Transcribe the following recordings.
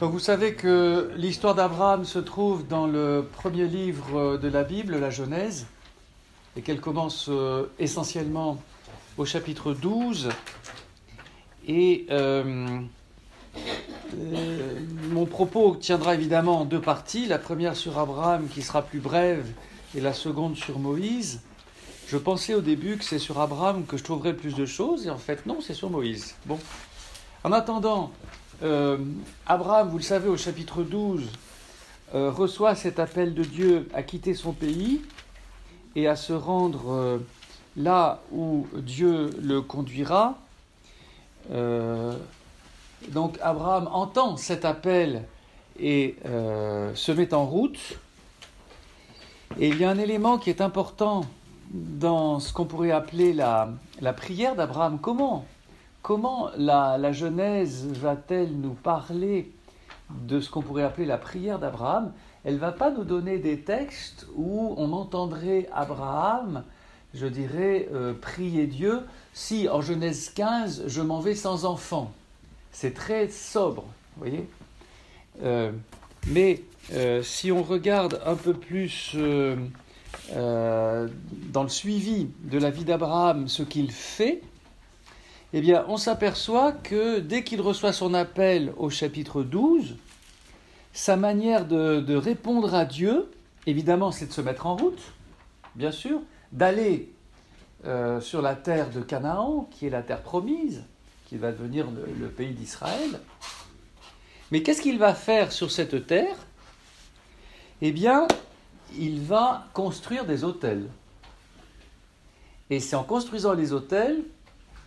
Donc vous savez que l'histoire d'Abraham se trouve dans le premier livre de la Bible, la Genèse, et qu'elle commence euh, essentiellement au chapitre 12. Et euh, euh, mon propos tiendra évidemment en deux parties, la première sur Abraham qui sera plus brève et la seconde sur Moïse. Je pensais au début que c'est sur Abraham que je trouverais plus de choses, et en fait non, c'est sur Moïse. Bon. En attendant, euh, Abraham, vous le savez, au chapitre 12, euh, reçoit cet appel de Dieu à quitter son pays et à se rendre euh, là où Dieu le conduira. donc Abraham entend cet appel et se met en route. Et il y a un élément qui est important dans ce qu'on pourrait appeler la, la prière d'Abraham. Comment Comment la, Genèse va-t-elle nous parler de ce qu'on pourrait appeler la prière d'Abraham? Elle va pas nous donner des textes où on entendrait Abraham, je dirais, euh, prier Dieu si en Genèse 15 je m'en vais sans enfant. C'est très sobre, vous voyez? Euh, Mais euh, si on regarde un peu plus dans le suivi de la vie d'Abraham ce qu'il fait, eh bien, on s'aperçoit que dès qu'il reçoit son appel au chapitre 12, sa manière de, répondre à Dieu, évidemment, c'est de se mettre en route, bien sûr, d'aller euh, sur la terre de Canaan, qui est la terre promise, qui va devenir le, pays d'Israël. Mais qu'est-ce qu'il va faire sur cette terre? Eh bien, il va construire des hôtels. Et c'est en construisant les hôtels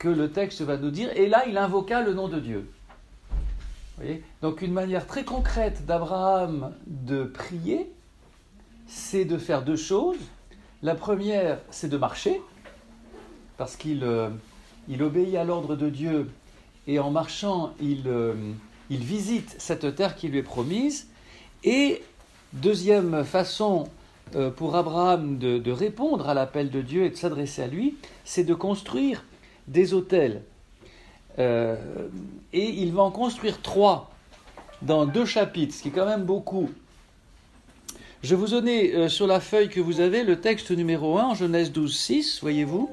que le texte va nous dire, et là il invoqua le nom de Dieu. Donc une manière très concrète d'Abraham de prier, c'est de faire deux choses. La première, c'est de marcher, parce qu'il euh, il obéit à l'ordre de Dieu, et en marchant, il, euh, il visite cette terre qui lui est promise. Et deuxième façon euh, pour Abraham de, de répondre à l'appel de Dieu et de s'adresser à lui, c'est de construire des hôtels. Euh, et il va en construire trois dans deux chapitres, ce qui est quand même beaucoup. Je vous donnais euh, sur la feuille que vous avez le texte numéro 1 en Genèse 12, 6, voyez-vous.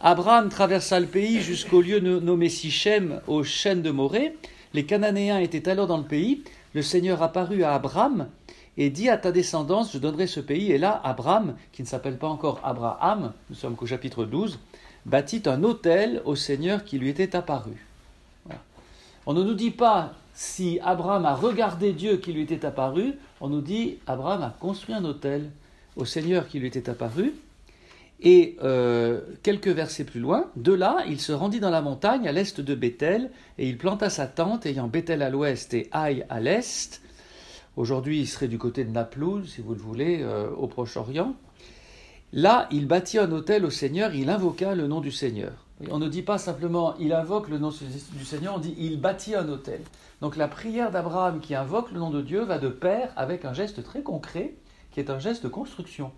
Abraham traversa le pays jusqu'au lieu nommé Sichem, aux chênes de Morée. Les Cananéens étaient alors dans le pays. Le Seigneur apparut à Abraham et dit à ta descendance, je donnerai ce pays. Et là, Abraham, qui ne s'appelle pas encore Abraham, nous sommes qu'au chapitre 12, bâtit un autel au Seigneur qui lui était apparu. On ne nous dit pas si Abraham a regardé Dieu qui lui était apparu, on nous dit Abraham a construit un autel au Seigneur qui lui était apparu. Et euh, quelques versets plus loin, de là, il se rendit dans la montagne à l'est de Bethel, et il planta sa tente, ayant Bethel à l'ouest et Haï à l'est. Aujourd'hui, il serait du côté de Naplouse, si vous le voulez, euh, au Proche-Orient. Là, il bâtit un autel au Seigneur, il invoqua le nom du Seigneur. On ne dit pas simplement il invoque le nom du Seigneur, on dit il bâtit un autel. Donc la prière d'Abraham qui invoque le nom de Dieu va de pair avec un geste très concret qui est un geste de construction.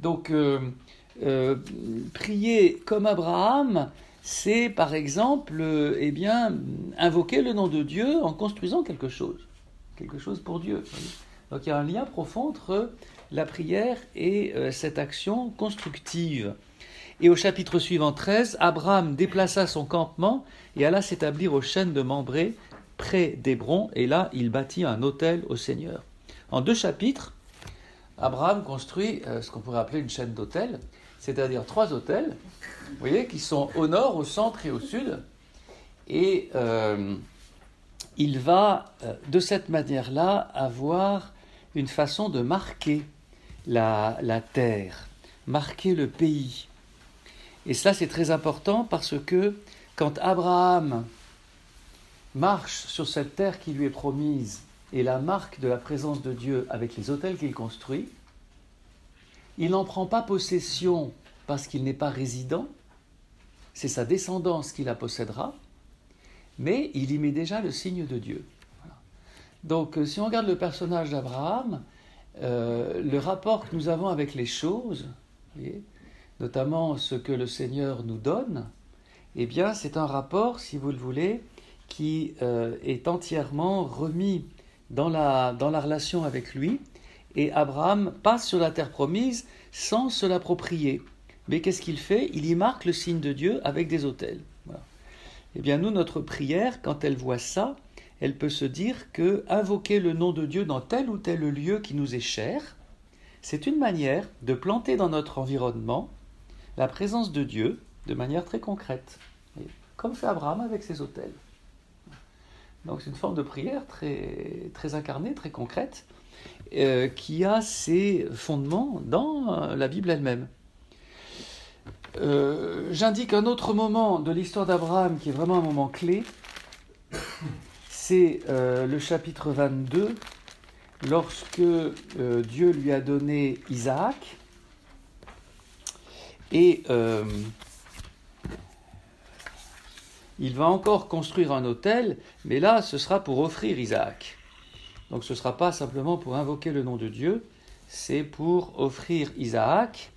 Donc euh, euh, prier comme Abraham, c'est par exemple euh, eh bien, invoquer le nom de Dieu en construisant quelque chose, quelque chose pour Dieu. Donc il y a un lien profond entre la prière et euh, cette action constructive. Et au chapitre suivant 13, Abraham déplaça son campement et alla s'établir aux chênes de Mambré, près d'Hébron, et là il bâtit un autel au Seigneur. En deux chapitres, Abraham construit euh, ce qu'on pourrait appeler une chaîne d'autels, c'est-à-dire trois hôtels, vous voyez, qui sont au nord, au centre et au sud. Et euh, il va de cette manière-là avoir une façon de marquer la, terre, marquer le pays. Et cela, c'est très important parce que quand Abraham marche sur cette terre qui lui est promise et la marque de la présence de Dieu avec les hôtels qu'il construit, il n'en prend pas possession parce qu'il n'est pas résident, c'est sa descendance qui la possédera, mais il y met déjà le signe de Dieu. Donc si on regarde le personnage d'Abraham, euh, le rapport que nous avons avec les choses, notamment ce que le Seigneur nous donne, eh bien, c'est un rapport, si vous le voulez, qui euh, est entièrement remis dans la, dans la relation avec lui, et Abraham passe sur la terre promise sans se l'approprier. Mais qu'est-ce qu'il fait? Il y marque le signe de Dieu avec des autels. Eh bien, nous, notre prière, quand elle voit ça, elle peut se dire que invoquer le nom de Dieu dans tel ou tel lieu qui nous est cher, c'est une manière de planter dans notre environnement la présence de Dieu de manière très concrète, comme fait Abraham avec ses autels. Donc c'est une forme de prière très, incarnée, très concrète, euh, qui a ses fondements dans la Bible elle-même. Euh, j'indique un autre moment de l'histoire d'Abraham qui est vraiment un moment clé. C'est le chapitre 22, lorsque Dieu lui a donné Isaac. Et il va encore construire un autel, mais là, ce sera pour offrir Isaac. Donc ce ne sera pas simplement pour invoquer le nom de Dieu, c'est pour offrir Isaac.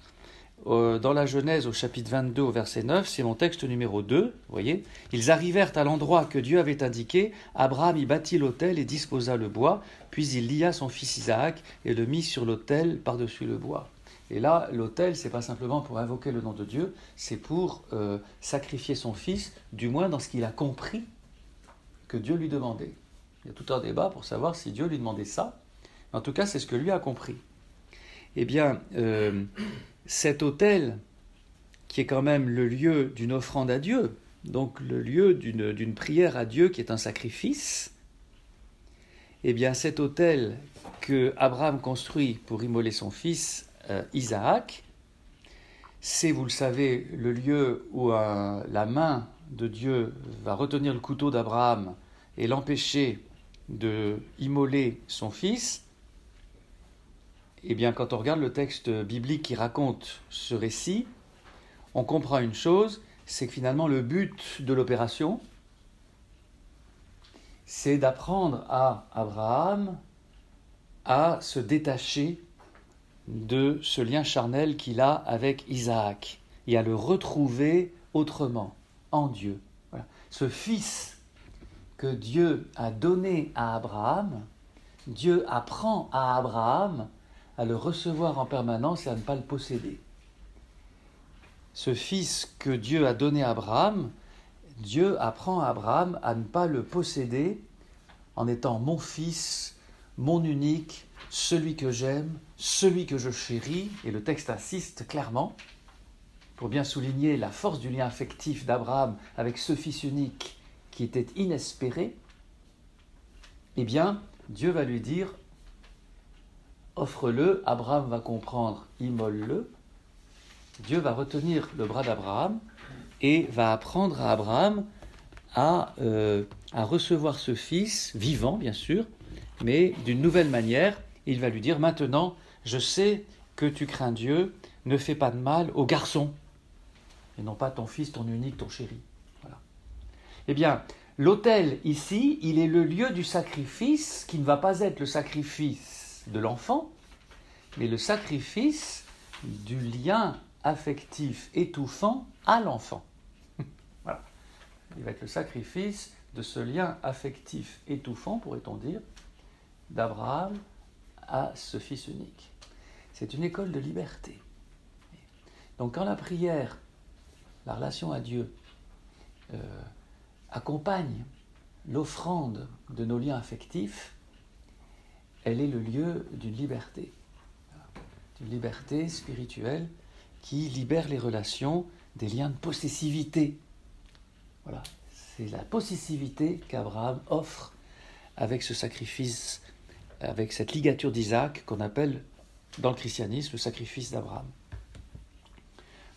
Euh, dans la Genèse au chapitre 22 au verset 9, c'est mon texte numéro 2, vous voyez. Ils arrivèrent à l'endroit que Dieu avait indiqué, Abraham y bâtit l'autel et disposa le bois, puis il lia son fils Isaac et le mit sur l'autel par-dessus le bois. Et là, l'autel, c'est pas simplement pour invoquer le nom de Dieu, c'est pour euh, sacrifier son fils, du moins dans ce qu'il a compris que Dieu lui demandait. Il y a tout un débat pour savoir si Dieu lui demandait ça. En tout cas, c'est ce que lui a compris. Eh bien, euh, cet autel, qui est quand même le lieu d'une offrande à Dieu, donc le lieu d'une prière à Dieu qui est un sacrifice, eh bien cet autel que Abraham construit pour immoler son fils euh, Isaac, c'est, vous le savez, le lieu où euh, la main de Dieu va retenir le couteau d'Abraham et l'empêcher de immoler son fils. Eh bien, quand on regarde le texte biblique qui raconte ce récit, on comprend une chose, c'est que finalement le but de l'opération, c'est d'apprendre à Abraham à se détacher de ce lien charnel qu'il a avec Isaac et à le retrouver autrement, en Dieu. Ce fils que Dieu a donné à Abraham, Dieu apprend à Abraham à le recevoir en permanence et à ne pas le posséder. Ce fils que Dieu a donné à Abraham, Dieu apprend à Abraham à ne pas le posséder en étant mon fils, mon unique, celui que j'aime, celui que je chéris, et le texte insiste clairement, pour bien souligner la force du lien affectif d'Abraham avec ce fils unique qui était inespéré, eh bien, Dieu va lui dire, offre-le, Abraham va comprendre, immole-le, Dieu va retenir le bras d'Abraham et va apprendre à Abraham à, euh, à recevoir ce fils, vivant bien sûr, mais d'une nouvelle manière, il va lui dire maintenant, je sais que tu crains Dieu, ne fais pas de mal aux garçons, et non pas ton fils, ton unique, ton chéri. Voilà. Eh bien, l'autel ici, il est le lieu du sacrifice qui ne va pas être le sacrifice de l'enfant, mais le sacrifice du lien affectif étouffant à l'enfant. voilà. Il va être le sacrifice de ce lien affectif étouffant, pourrait-on dire, d'Abraham à ce Fils unique. C'est une école de liberté. Donc quand la prière, la relation à Dieu, euh, accompagne l'offrande de nos liens affectifs, elle est le lieu d'une liberté, d'une liberté spirituelle qui libère les relations des liens de possessivité. Voilà, c'est la possessivité qu'Abraham offre avec ce sacrifice avec cette ligature d'Isaac qu'on appelle dans le christianisme le sacrifice d'Abraham.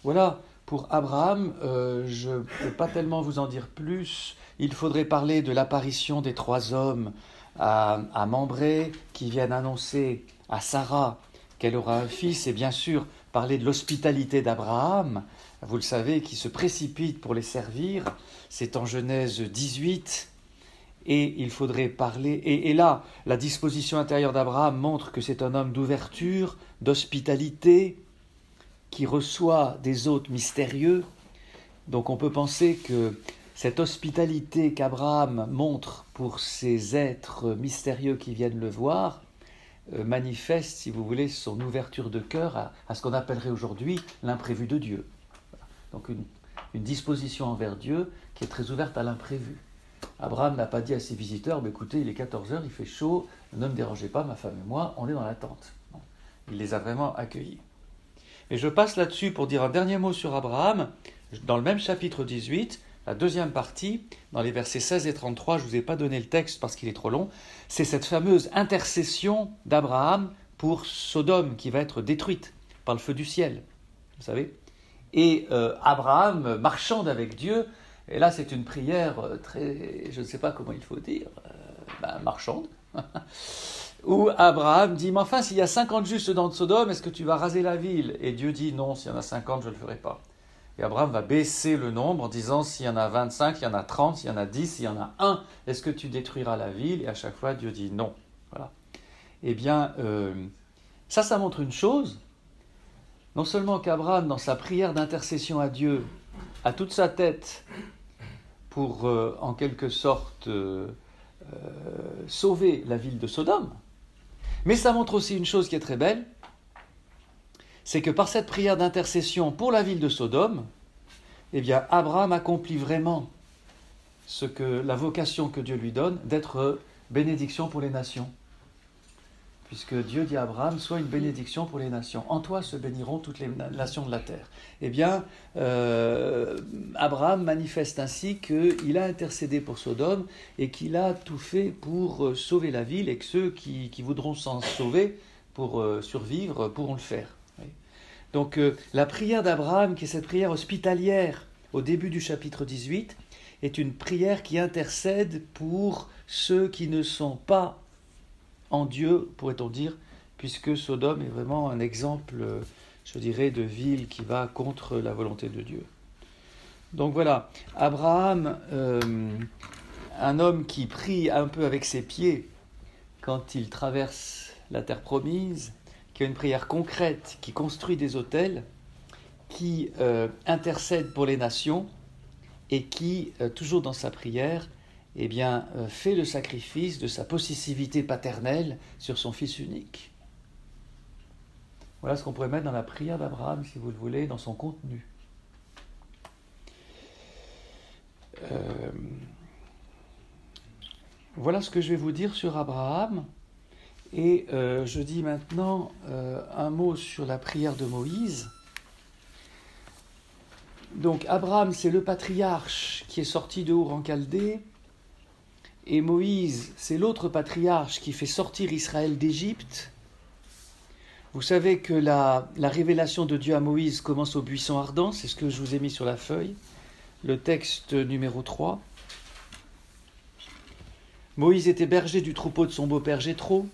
Voilà, pour Abraham, euh, je ne peux pas tellement vous en dire plus. Il faudrait parler de l'apparition des trois hommes à, à Mambré qui viennent annoncer à Sarah qu'elle aura un fils et bien sûr parler de l'hospitalité d'Abraham, vous le savez, qui se précipite pour les servir. C'est en Genèse 18 et il faudrait parler. Et, là, la disposition intérieure d'Abraham montre que c'est un homme d'ouverture, d'hospitalité, qui reçoit des hôtes mystérieux. Donc on peut penser que cette hospitalité qu'Abraham montre pour ces êtres mystérieux qui viennent le voir euh, manifeste, si vous voulez, son ouverture de cœur à, ce qu'on appellerait aujourd'hui l'imprévu de Dieu. Donc une, disposition envers Dieu qui est très ouverte à l'imprévu. Abraham n'a pas dit à ses visiteurs, bah, écoutez, il est 14 heures, il fait chaud, ne me dérangez pas, ma femme et moi, on est dans la tente. Il les a vraiment accueillis. Et je passe là-dessus pour dire un dernier mot sur Abraham. Dans le même chapitre 18, la deuxième partie, dans les versets 16 et 33, je ne vous ai pas donné le texte parce qu'il est trop long, c'est cette fameuse intercession d'Abraham pour Sodome qui va être détruite par le feu du ciel. Vous savez Et euh, Abraham marchande avec Dieu, et là c'est une prière euh, très, je ne sais pas comment il faut dire, euh, ben, marchande, où Abraham dit, mais enfin s'il y a 50 justes dans Sodome, est-ce que tu vas raser la ville? Et Dieu dit, non, s'il y en a 50, je ne le ferai pas. Abraham va baisser le nombre en disant s'il y en a 25, il y en a 30, s'il y en a 10, s'il y en a un, est-ce que tu détruiras la ville? Et à chaque fois, Dieu dit non. Voilà. Eh bien, euh, ça, ça montre une chose. Non seulement qu'Abraham, dans sa prière d'intercession à Dieu, a toute sa tête pour, euh, en quelque sorte, euh, sauver la ville de Sodome, mais ça montre aussi une chose qui est très belle, c'est que par cette prière d'intercession pour la ville de Sodome, eh bien, Abraham accomplit vraiment ce que la vocation que Dieu lui donne d'être bénédiction pour les nations. Puisque Dieu dit à Abraham, sois une bénédiction pour les nations. En toi se béniront toutes les nations de la terre. Eh bien, euh, Abraham manifeste ainsi qu'il a intercédé pour Sodome et qu'il a tout fait pour euh, sauver la ville et que ceux qui, voudront s'en sauver pour euh, survivre pourront le faire. Donc euh, la prière d'Abraham, qui est cette prière hospitalière au début du chapitre 18, est une prière qui intercède pour ceux qui ne sont pas en Dieu, pourrait-on dire, puisque Sodome est vraiment un exemple, je dirais, de ville qui va contre la volonté de Dieu. Donc voilà, Abraham, euh, un homme qui prie un peu avec ses pieds quand il traverse la terre promise, qui a une prière concrète, qui construit des hôtels, qui euh, intercède pour les nations et qui, euh, toujours dans sa prière, eh euh, fait le sacrifice de sa possessivité paternelle sur son fils unique. Voilà ce qu'on pourrait mettre dans la prière d'Abraham, si vous le voulez, dans son contenu. voilà ce que je vais vous dire sur Abraham. Et euh, je dis maintenant euh, un mot sur la prière de Moïse. Donc Abraham, c'est le patriarche qui est sorti de Our en Chaldée, et Moïse, c'est l'autre patriarche qui fait sortir Israël d'Égypte. Vous savez que la, la, révélation de Dieu à Moïse commence au buisson ardent, c'est ce que je vous ai mis sur la feuille, le texte numéro 3. Moïse était berger du troupeau de son beau-père Jéthro.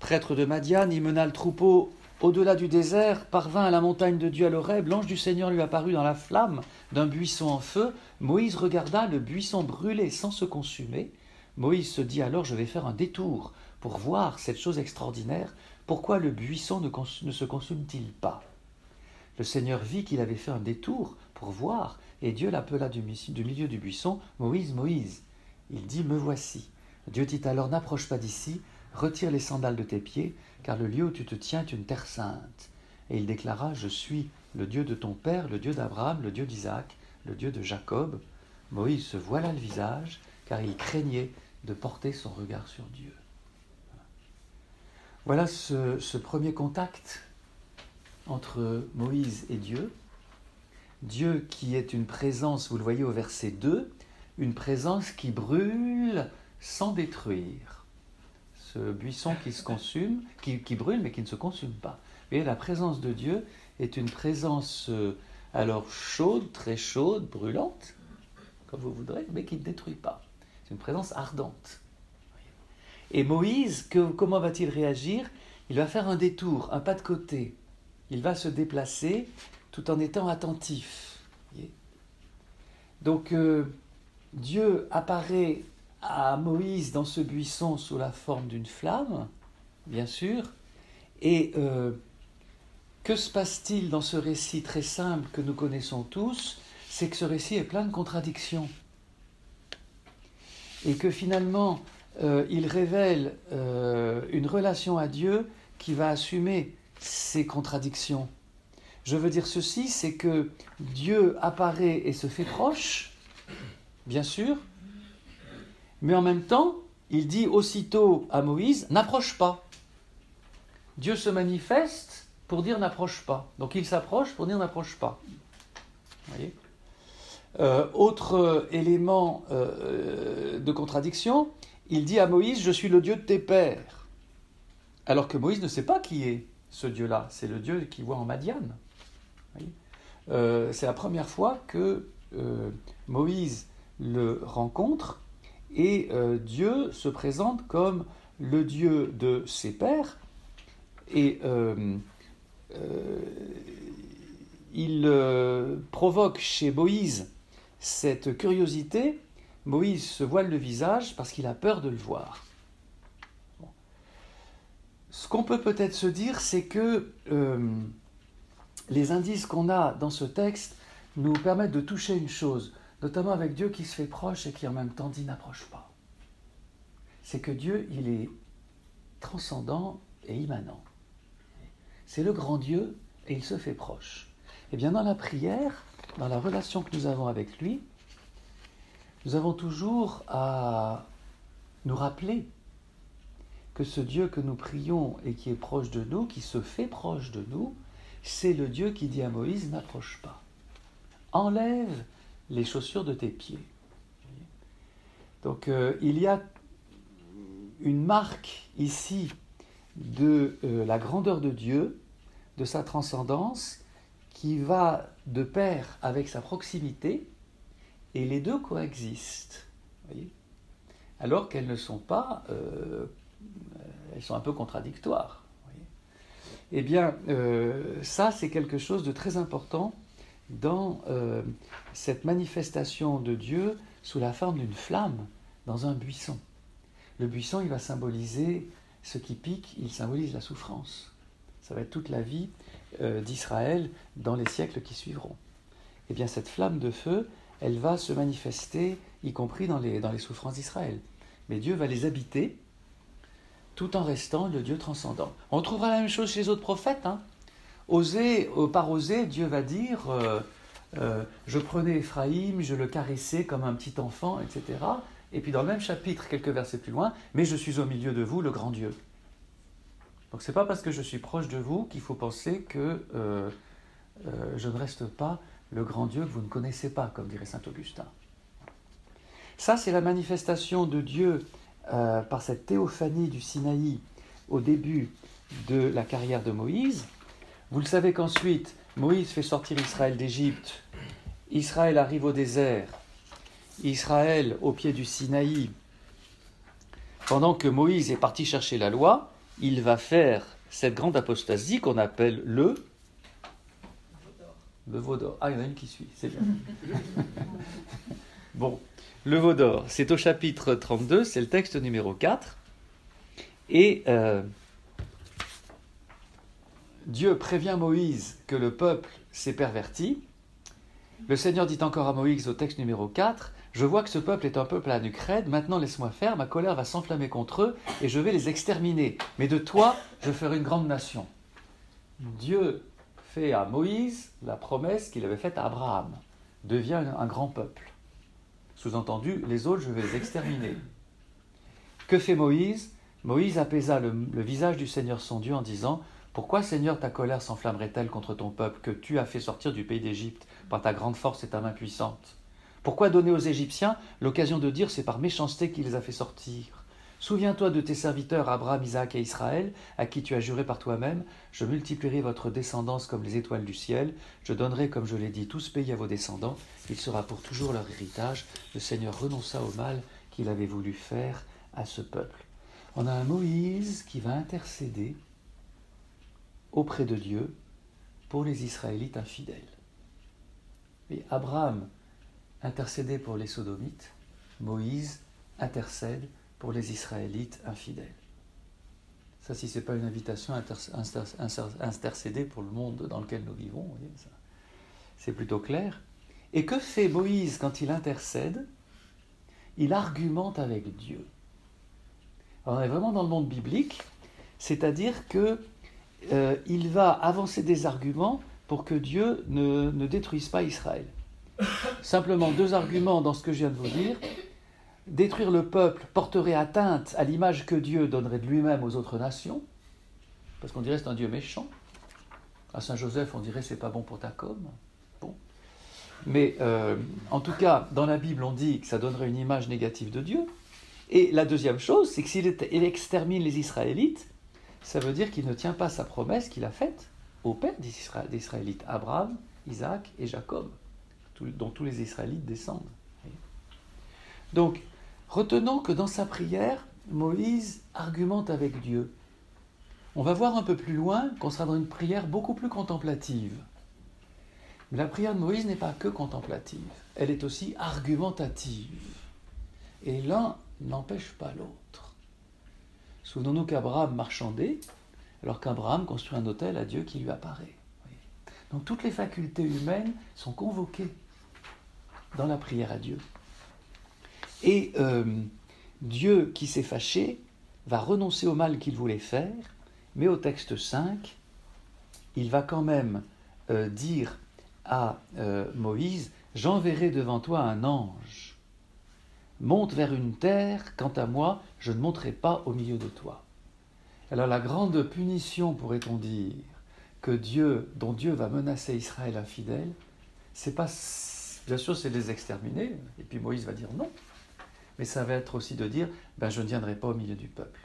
Prêtre de Madiane, il mena le troupeau au-delà du désert, parvint à la montagne de Dieu à l'Oreb, l'ange du Seigneur lui apparut dans la flamme d'un buisson en feu. Moïse regarda le buisson brûler sans se consumer. Moïse se dit alors Je vais faire un détour pour voir cette chose extraordinaire. Pourquoi le buisson ne, ne se consume-t-il pas? Le Seigneur vit qu'il avait fait un détour pour voir, et Dieu l'appela du milieu du buisson Moïse, Moïse. Il dit Me voici. Dieu dit alors N'approche pas d'ici, Retire les sandales de tes pieds, car le lieu où tu te tiens est une terre sainte. Et il déclara, Je suis le Dieu de ton père, le Dieu d'Abraham, le Dieu d'Isaac, le Dieu de Jacob. Moïse se voila le visage, car il craignait de porter son regard sur Dieu. Voilà ce, premier contact entre Moïse et Dieu. Dieu qui est une présence, vous le voyez au verset 2, une présence qui brûle sans détruire ce buisson qui se consume, qui, brûle mais qui ne se consume pas. Et la présence de Dieu est une présence euh, alors chaude, très chaude, brûlante, comme vous voudrez, mais qui ne détruit pas. C'est une présence ardente. Et Moïse, comment va-t-il réagir? Il va faire un détour, un pas de côté. Il va se déplacer tout en étant attentif. Donc euh, Dieu apparaît à Moïse dans ce buisson sous la forme d'une flamme, bien sûr. Et euh, que se passe-t-il dans ce récit très simple que nous connaissons tous? C'est que ce récit est plein de contradictions. Et que finalement, euh, il révèle euh, une relation à Dieu qui va assumer ces contradictions. Je veux dire ceci, c'est que Dieu apparaît et se fait proche, bien sûr, mais en même temps, il dit aussitôt à Moïse, n'approche pas. Dieu se manifeste pour dire n'approche pas. Donc il s'approche pour dire n'approche pas. Euh, autre élément euh, de contradiction, il dit à Moïse, je suis le Dieu de tes pères. Alors que Moïse ne sait pas qui est ce Dieu-là. C'est le Dieu qu'il voit en Madiane. Euh, c'est la première fois que Moïse le rencontre et Dieu se présente comme le Dieu de ses pères. Et il provoque chez Moïse cette curiosité, Moïse se voile le visage parce qu'il a peur de le voir. Ce qu'on peut peut-être se dire, c'est que euh, les indices qu'on a dans ce texte nous permettent de toucher une chose, notamment avec Dieu qui se fait proche et qui en même temps dit n'approche pas. C'est que Dieu, il est transcendant et immanent. C'est le grand Dieu et il se fait proche. Et eh bien dans la prière, dans la relation que nous avons avec lui, nous avons toujours à nous rappeler que ce Dieu que nous prions et qui est proche de nous, qui se fait proche de nous, c'est le Dieu qui dit à Moïse, n'approche pas. Enlève les chaussures de tes pieds. Donc euh, il y a une marque ici de euh, la grandeur de Dieu, de sa transcendance, qui va de pair avec sa proximité, et les deux coexistent. Alors qu'elles ne sont pas, euh, elles sont un peu contradictoires. eh bien, ça, c'est quelque chose de très important dans euh, cette manifestation de Dieu sous la forme d'une flamme dans un buisson. Le buisson, il va symboliser ce qui pique, il symbolise la souffrance. Ça va être toute la vie euh, d'Israël dans les siècles qui suivront. Eh bien, cette flamme de feu, elle va se manifester, y compris dans les, dans les souffrances d'Israël. Mais Dieu va les habiter tout en restant le Dieu transcendant. On trouvera la même chose chez les autres prophètes. Hein. Euh, par oser, Dieu va dire euh, Je prenais Éphraïm, je le caressais comme un petit enfant, etc. Et puis dans le même chapitre, quelques versets plus loin, Mais je suis au milieu de vous, le grand Dieu. Donc c'est pas parce que je suis proche de vous qu'il faut penser que euh, euh, je ne reste pas le grand Dieu que vous ne connaissez pas, comme dirait saint Augustin. Ça, c'est la manifestation de Dieu euh, par cette théophanie du Sinaï au début de la carrière de Moïse. Vous le savez qu'ensuite, Moïse fait sortir Israël d'Égypte. Israël arrive au désert. Israël au pied du Sinaï. Pendant que Moïse est parti chercher la loi, il va faire cette grande apostasie qu'on appelle le le. Ah, il y en a une qui suit, c'est bien. bon, le veau d'or, c'est au chapitre 32, c'est le texte numéro 4. Et euh, Dieu prévient Moïse que le peuple s'est perverti. Le Seigneur dit encore à Moïse au texte numéro 4 je vois que ce peuple est un peuple à nuque raide, maintenant laisse-moi faire, ma colère va s'enflammer contre eux et je vais les exterminer. Mais de toi, je ferai une grande nation. Dieu fait à Moïse la promesse qu'il avait faite à Abraham. Deviens un grand peuple. Sous-entendu, les autres, je vais les exterminer. Que fait Moïse? Moïse apaisa le, visage du Seigneur son Dieu en disant Pourquoi, Seigneur, ta colère s'enflammerait-elle contre ton peuple que tu as fait sortir du pays d'Égypte par ta grande force et ta main puissante? Pourquoi donner aux Égyptiens l'occasion de dire c'est par méchanceté qu'il les a fait sortir? Souviens-toi de tes serviteurs Abraham, Isaac et Israël, à qui tu as juré par toi-même, je multiplierai votre descendance comme les étoiles du ciel, je donnerai, comme je l'ai dit, tout ce pays à vos descendants, il sera pour toujours leur héritage. Le Seigneur renonça au mal qu'il avait voulu faire à ce peuple. On a un Moïse qui va intercéder auprès de Dieu pour les Israélites infidèles. Et Abraham intercéder pour les Sodomites, Moïse intercède pour les Israélites infidèles. Ça, si ce n'est pas une invitation à intercéder pour le monde dans lequel nous vivons, c'est plutôt clair. Et que fait Moïse quand il intercède? Il argumente avec Dieu. on est vraiment dans le monde biblique, c'est-à-dire que euh, il va avancer des arguments pour que Dieu ne, détruise pas Israël. Simplement deux arguments dans ce que je viens de vous dire. Détruire le peuple porterait atteinte à l'image que Dieu donnerait de lui-même aux autres nations, parce qu'on dirait c'est un Dieu méchant. À Saint Joseph, on dirait c'est pas bon pour ta com. Bon. Mais euh, en tout cas, dans la Bible, on dit que ça donnerait une image négative de Dieu. Et la deuxième chose, c'est que s'il extermine les Israélites, ça veut dire qu'il ne tient pas sa promesse qu'il a faite au père des Israélites, Abraham, Isaac et Jacob, dont tous les Israélites descendent. Donc, retenons que dans sa prière, Moïse argumente avec Dieu. On va voir un peu plus loin qu'on sera dans une prière beaucoup plus contemplative. Mais la prière de Moïse n'est pas que contemplative, elle est aussi argumentative. Et l'un n'empêche pas l'autre. Souvenons-nous qu'Abraham marchandait, alors qu'Abraham construit un hôtel à Dieu qui lui apparaît. Donc toutes les facultés humaines sont convoquées dans la prière à Dieu. Et euh, Dieu qui s'est fâché va renoncer au mal qu'il voulait faire, mais au texte 5, il va quand même euh, dire à euh, Moïse, J'enverrai devant toi un ange. Monte vers une terre, quant à moi, je ne monterai pas au milieu de toi. Alors la grande punition, pourrait-on dire, que Dieu, dont Dieu va menacer Israël infidèle, c'est pas, bien sûr, c'est les exterminer, et puis Moïse va dire non, mais ça va être aussi de dire, ben je ne viendrai pas au milieu du peuple.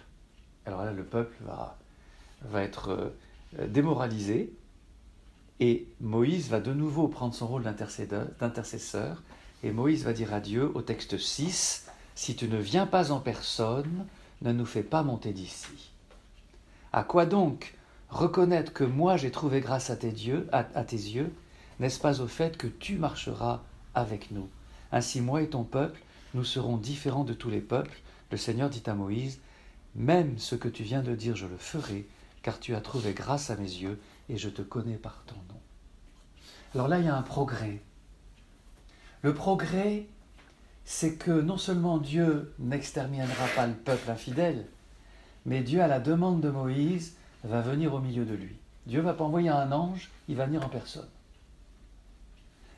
Alors là, le peuple va, va être euh, démoralisé, et Moïse va de nouveau prendre son rôle d'intercesseur, et Moïse va dire à Dieu au texte 6, Si tu ne viens pas en personne, ne nous fais pas monter d'ici. À quoi donc reconnaître que moi j'ai trouvé grâce à tes, dieux, à, à tes yeux? N'est-ce pas au fait que tu marcheras avec nous? Ainsi moi et ton peuple, nous serons différents de tous les peuples. Le Seigneur dit à Moïse, Même ce que tu viens de dire, je le ferai, car tu as trouvé grâce à mes yeux, et je te connais par ton nom. Alors là, il y a un progrès. Le progrès, c'est que non seulement Dieu n'exterminera pas le peuple infidèle, mais Dieu, à la demande de Moïse, va venir au milieu de lui. Dieu va pas envoyer un ange, il va venir en personne.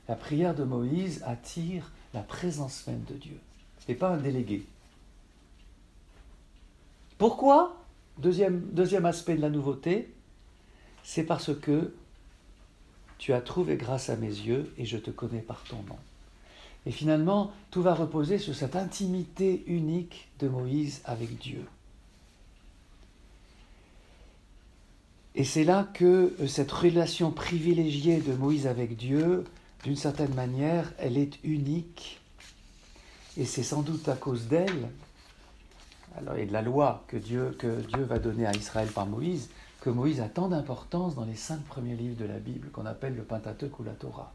La prière de Moïse attire la présence même de Dieu, et pas un délégué. Pourquoi? Deuxième aspect de la nouveauté, c'est parce que tu as trouvé grâce à mes yeux et je te connais par ton nom. Et finalement, tout va reposer sur cette intimité unique de Moïse avec Dieu. Et c'est là que euh, cette relation privilégiée de Moïse avec Dieu, d'une certaine manière, elle est unique. Et c'est sans doute à cause d'elle, et de la loi que Dieu, que Dieu va donner à Israël par Moïse, que Moïse a tant d'importance dans les cinq premiers livres de la Bible qu'on appelle le Pentateuque ou la Torah.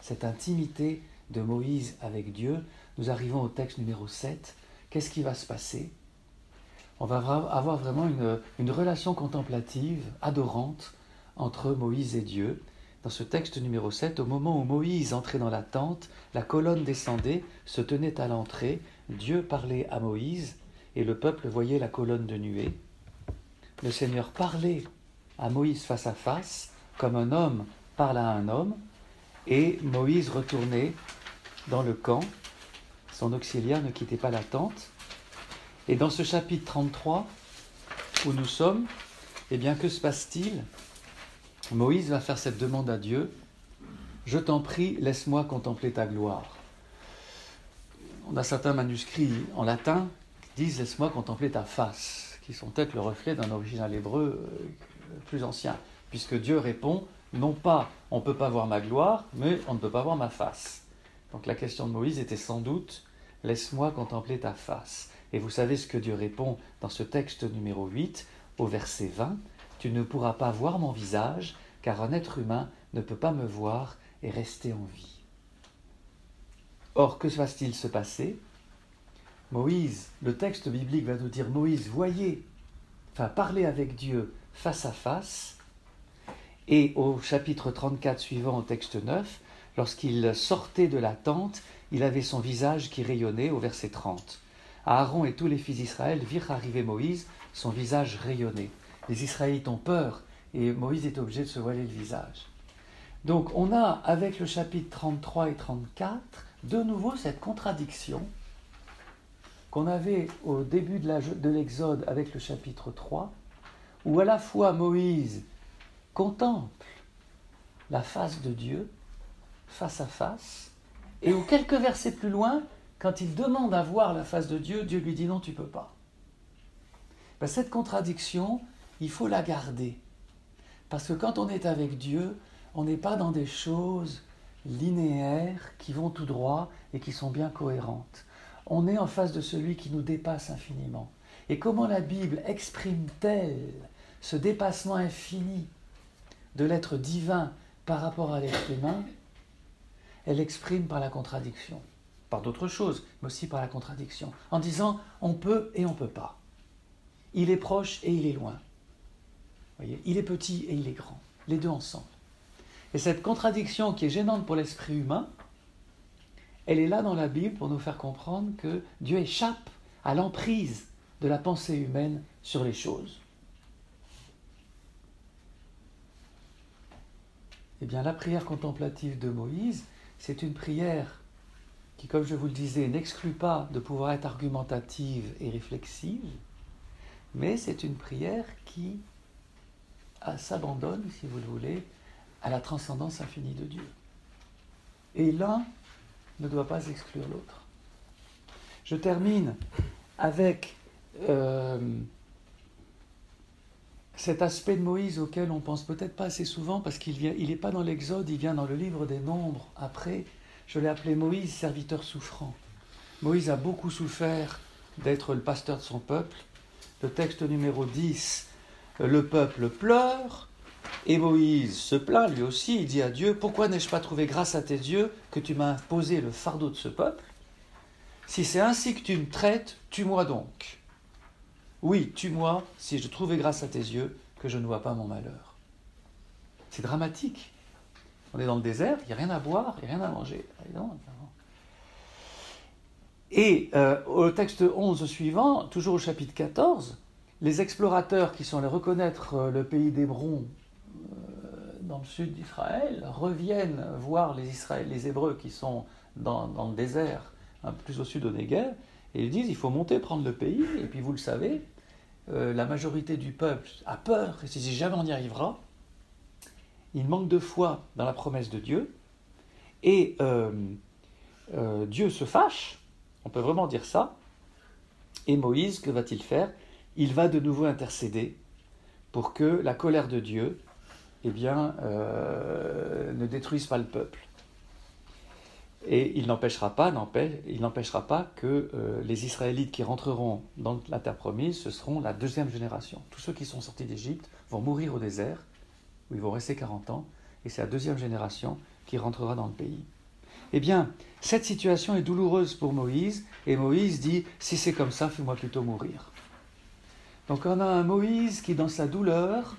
Cette intimité de Moïse avec Dieu, nous arrivons au texte numéro 7. Qu'est-ce qui va se passer? On va avoir vraiment une, relation contemplative, adorante, entre Moïse et Dieu. Dans ce texte numéro 7, au moment où Moïse entrait dans la tente, la colonne descendait, se tenait à l'entrée, Dieu parlait à Moïse, et le peuple voyait la colonne de nuée le Seigneur parlait à Moïse face à face, comme un homme parle à un homme, et Moïse retournait dans le camp. Son auxiliaire ne quittait pas la tente. Et dans ce chapitre 33, où nous sommes, eh bien, que se passe-t-il? Moïse va faire cette demande à Dieu. Je t'en prie, laisse-moi contempler ta gloire. On a certains manuscrits en latin qui disent Laisse-moi contempler ta face qui sont peut-être le reflet d'un original hébreu euh, plus ancien, puisque Dieu répond, non pas on ne peut pas voir ma gloire, mais on ne peut pas voir ma face. Donc la question de Moïse était sans doute, laisse-moi contempler ta face. Et vous savez ce que Dieu répond dans ce texte numéro 8, au verset 20, tu ne pourras pas voir mon visage, car un être humain ne peut pas me voir et rester en vie. Or, que va-t-il se passer? Moïse, le texte biblique va nous dire Moïse, voyez, enfin parler avec Dieu face à face. Et au chapitre 34 suivant, au texte 9, lorsqu'il sortait de la tente, il avait son visage qui rayonnait au verset 30. Aaron et tous les fils d'Israël virent arriver Moïse, son visage rayonnait. Les Israélites ont peur et Moïse est obligé de se voiler le visage. Donc on a avec le chapitre 33 et 34 de nouveau cette contradiction qu'on avait au début de l'Exode avec le chapitre 3, où à la fois Moïse contemple la face de Dieu, face à face, et où quelques versets plus loin, quand il demande à voir la face de Dieu, Dieu lui dit non, tu peux pas. Ben, cette contradiction, il faut la garder. Parce que quand on est avec Dieu, on n'est pas dans des choses linéaires qui vont tout droit et qui sont bien cohérentes. On est en face de celui qui nous dépasse infiniment. Et comment la Bible exprime-t-elle ce dépassement infini de l'être divin par rapport à l'être humain? Elle exprime par la contradiction, par d'autres choses, mais aussi par la contradiction, en disant on peut et on ne peut pas. Il est proche et il est loin. Il est petit et il est grand, les deux ensemble. Et cette contradiction qui est gênante pour l'esprit humain, elle est là dans la Bible pour nous faire comprendre que Dieu échappe à l'emprise de la pensée humaine sur les choses. Eh bien, la prière contemplative de Moïse, c'est une prière qui, comme je vous le disais, n'exclut pas de pouvoir être argumentative et réflexive, mais c'est une prière qui s'abandonne, si vous le voulez, à la transcendance infinie de Dieu. Et l'un ne doit pas exclure l'autre. Je termine avec euh, cet aspect de Moïse auquel on pense peut-être pas assez souvent parce qu'il n'est il pas dans l'Exode, il vient dans le livre des Nombres. Après, je l'ai appelé Moïse, serviteur souffrant. Moïse a beaucoup souffert d'être le pasteur de son peuple. Le texte numéro 10, le peuple pleure, et Moïse se plaint lui aussi, il dit à Dieu, pourquoi n'ai-je pas trouvé grâce à tes yeux que tu m'as imposé le fardeau de ce peuple? Si c'est ainsi que tu me traites, tue-moi donc. Oui, tue-moi si je trouvais grâce à tes yeux que je ne vois pas mon malheur. C'est dramatique. On est dans le désert, il n'y a rien à boire, il n'y a rien à manger. Et euh, au texte 11 suivant, toujours au chapitre 14, les explorateurs qui sont allés reconnaître euh, le pays d'Hébron dans le sud d'Israël reviennent voir les, Hébreux qui sont dans, le désert, peu plus au sud de Negev, et ils disent il faut monter, prendre le pays, et puis vous le savez, euh, la majorité du peuple a peur, et si jamais on y arrivera, il manque de foi dans la promesse de Dieu, et euh, euh, Dieu se fâche, on peut vraiment dire ça, et Moïse, que va-t-il faire? Il va de nouveau intercéder pour que la colère de Dieu eh ne détruisent pas le peuple. Et il n'empêchera pas, il n'empêchera pas que euh, les Israélites qui rentreront dans la terre promise, ce seront la deuxième génération. Tous ceux qui sont sortis d'Égypte vont mourir au désert, où ils vont rester 40 ans, et c'est la deuxième génération qui rentrera dans le pays. Eh bien, cette situation est douloureuse pour Moïse, et Moïse dit, si c'est comme ça, fais-moi plutôt mourir. Donc on a un Moïse qui, dans sa douleur,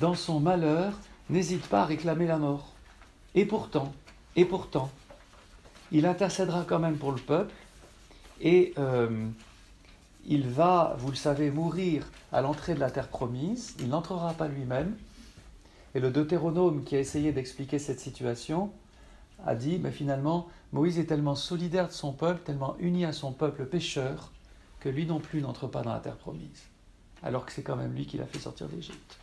dans son malheur, n'hésite pas à réclamer la mort. Et pourtant, et pourtant, il intercédera quand même pour le peuple et euh, il va, vous le savez, mourir à l'entrée de la terre promise. Il n'entrera pas lui-même. Et le Deutéronome qui a essayé d'expliquer cette situation a dit, mais finalement, Moïse est tellement solidaire de son peuple, tellement uni à son peuple pécheur, que lui non plus n'entre pas dans la terre promise. Alors que c'est quand même lui qui l'a fait sortir d'Égypte.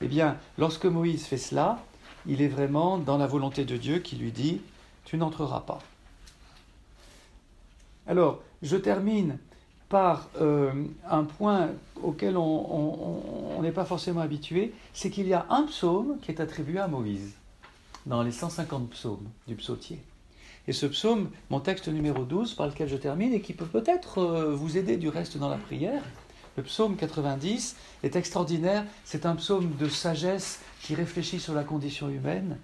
Eh bien, lorsque Moïse fait cela, il est vraiment dans la volonté de Dieu qui lui dit, tu n'entreras pas. Alors, je termine par euh, un point auquel on n'est pas forcément habitué, c'est qu'il y a un psaume qui est attribué à Moïse, dans les 150 psaumes du psautier. Et ce psaume, mon texte numéro 12, par lequel je termine, et qui peut peut-être euh, vous aider du reste dans la prière, le psaume 90 est extraordinaire. C'est un psaume de sagesse qui réfléchit sur la condition humaine.